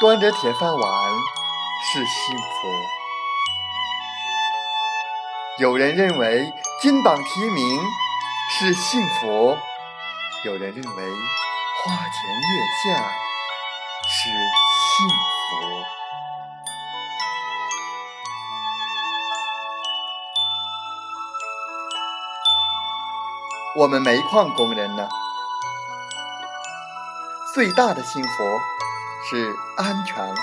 端着铁饭碗是幸福。有人认为金榜题名是幸福，有人认为花前月下是幸福。我们煤矿工人呢，最大的幸福。是安全，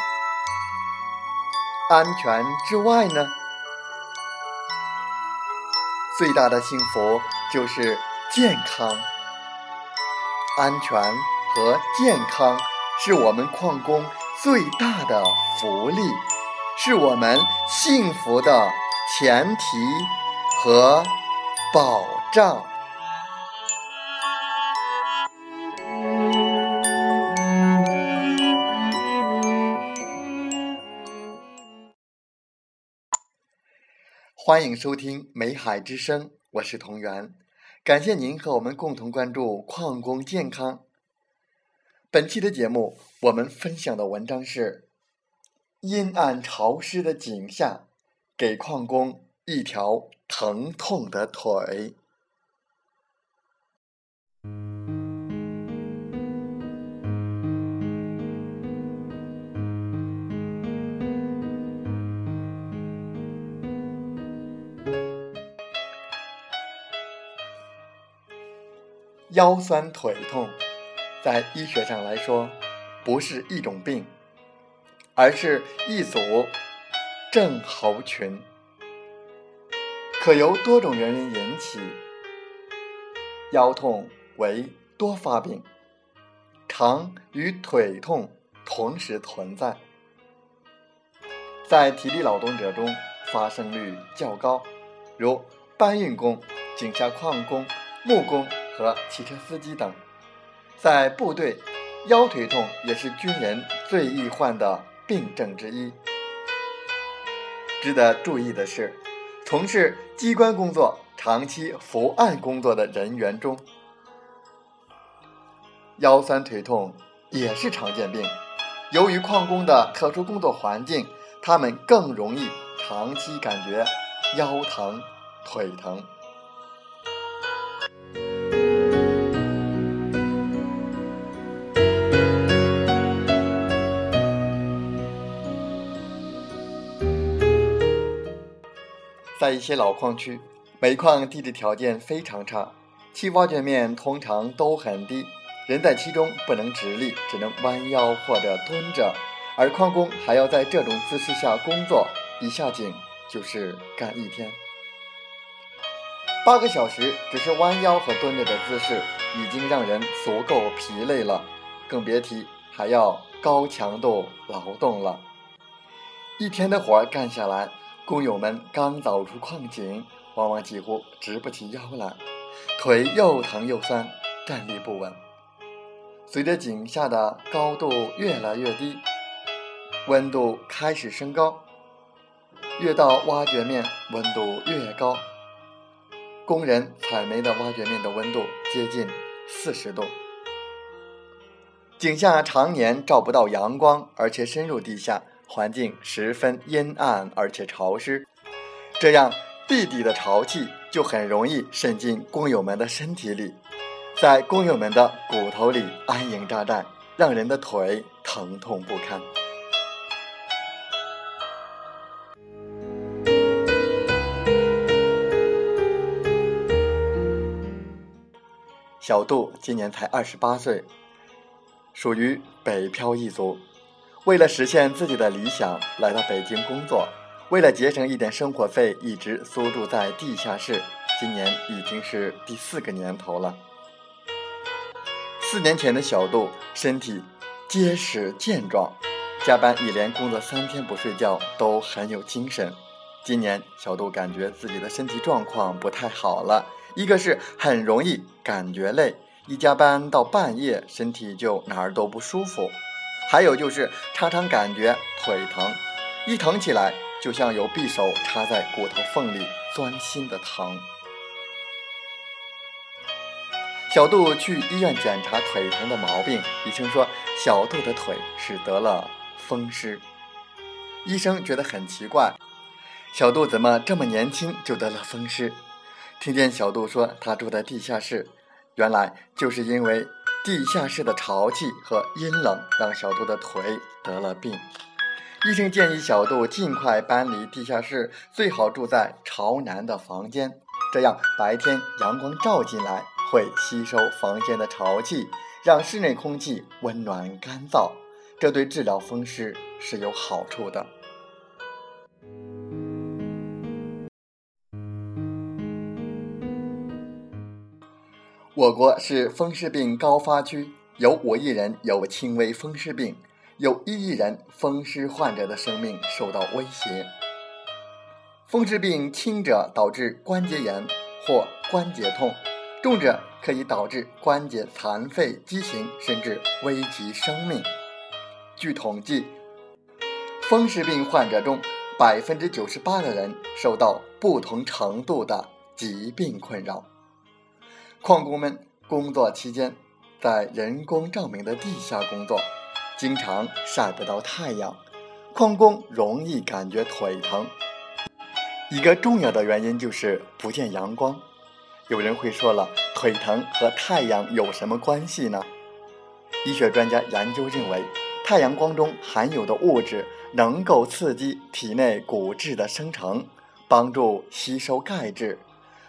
安全之外呢？最大的幸福就是健康，安全和健康是我们矿工最大的福利，是我们幸福的前提和保障。欢迎收听《美海之声》，我是同源，感谢您和我们共同关注矿工健康。本期的节目，我们分享的文章是：阴暗潮湿的井下，给矿工一条疼痛的腿。腰酸腿痛，在医学上来说，不是一种病，而是一组症候群，可由多种原因引起。腰痛为多发病，常与腿痛同时存在，在体力劳动者中发生率较高，如搬运工、井下矿工、木工。和汽车司机等，在部队，腰腿痛也是军人最易患的病症之一。值得注意的是，从事机关工作、长期伏案工作的人员中，腰酸腿痛也是常见病。由于矿工的特殊工作环境，他们更容易长期感觉腰疼、腿疼。在一些老矿区，煤矿地质条件非常差，其挖掘面通常都很低，人在其中不能直立，只能弯腰或者蹲着，而矿工还要在这种姿势下工作，一下井就是干一天，八个小时，只是弯腰和蹲着的姿势已经让人足够疲累了，更别提还要高强度劳动了，一天的活干下来。工友们刚走出矿井，往往几乎直不起腰来，腿又疼又酸，站立不稳。随着井下的高度越来越低，温度开始升高，越到挖掘面温度越高。工人采煤的挖掘面的温度接近四十度，井下常年照不到阳光，而且深入地下。环境十分阴暗而且潮湿，这样地底的潮气就很容易渗进工友们的身体里，在工友们的骨头里安营扎寨，让人的腿疼痛不堪。小杜今年才二十八岁，属于北漂一族。为了实现自己的理想，来到北京工作。为了节省一点生活费，一直租住在地下室。今年已经是第四个年头了。四年前的小杜身体结实健壮，加班一连工作三天不睡觉都很有精神。今年小杜感觉自己的身体状况不太好了，一个是很容易感觉累，一加班到半夜身体就哪儿都不舒服；还有就是常常感觉腿疼，一疼起来就像有匕首插在骨头缝里钻心的疼。小杜去医院检查腿疼的毛病，医生说小杜的腿是得了风湿。医生觉得很奇怪，小杜怎么这么年轻就得了风湿？听见小杜说他住在地下室，原来就是因为地下室的潮气和阴冷让小杜的腿得了病。医生建议小杜尽快搬离地下室，最好住在朝南的房间，这样白天阳光照进来。会吸收房间的潮气，让室内空气温暖干燥，这对治疗风湿是有好处的。我国是风湿病高发区，有五亿人有轻微风湿病，有一亿人风湿患者的生命受到威胁。风湿病轻者导致关节炎或关节痛。重者可以导致关节残废、畸形，甚至危及生命。据统计，风湿病患者中，百分之九十八的人受到不同程度的疾病困扰。矿工们工作期间在人工照明的地下工作，经常晒不到太阳，矿工容易感觉腿疼。一个重要的原因就是不见阳光。有人会说了，腿疼和太阳有什么关系呢？医学专家研究认为，太阳光中含有的物质能够刺激体内骨质的生成，帮助吸收钙质。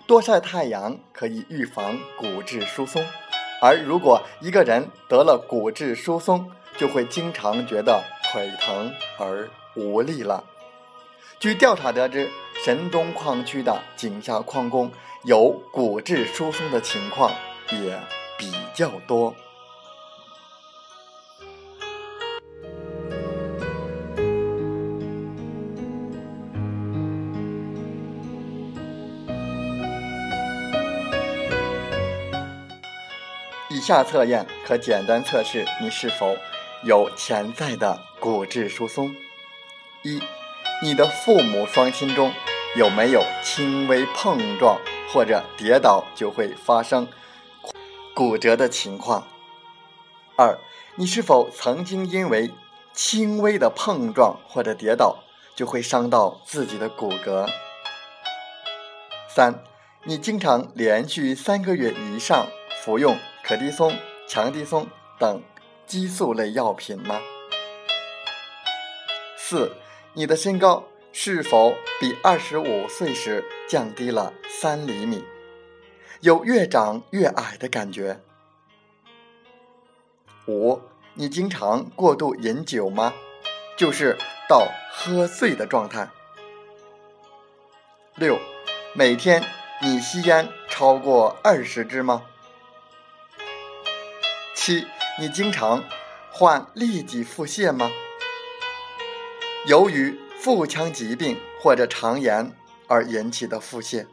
多晒太阳可以预防骨质疏松，而如果一个人得了骨质疏松，就会经常觉得腿疼而无力了。据调查得知，神东矿区的井下矿工。有骨质疏松的情况也比较多。下测验可简单测试你是否有潜在的骨质疏松：一，你的父母双亲中有没有轻微碰撞？或者跌倒就会发生骨折的情况。二，你是否曾经因为轻微的碰撞或者跌倒就会伤到自己的骨骼？三，你经常连续三个月以上服用可的松、强的松等激素类药品吗？四，你的身高？是否比二十五岁时降低了三厘米？有越长越矮的感觉？五，你经常过度饮酒吗？就是到喝醉的状态。六，每天你吸烟超过二十支吗？七，你经常患痢疾腹泻吗？由于腹腔疾病或者肠炎而引起的腹泻。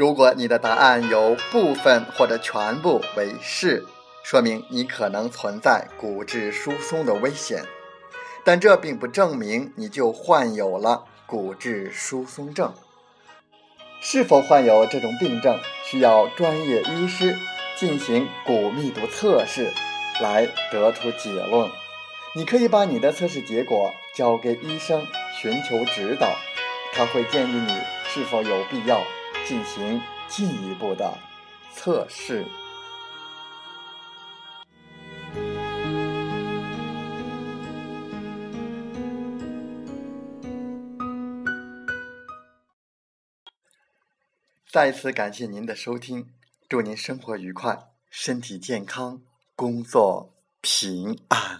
如果你的答案有部分或者全部为是。说明你可能存在骨质疏松的危险，但这并不证明你就患有了骨质疏松症。是否患有这种病症，需要专业医师进行骨密度测试来得出结论。你可以把你的测试结果交给医生，寻求指导，他会建议你是否有必要进行进一步的测试。再次感谢您的收听，祝您生活愉快，身体健康，工作平安。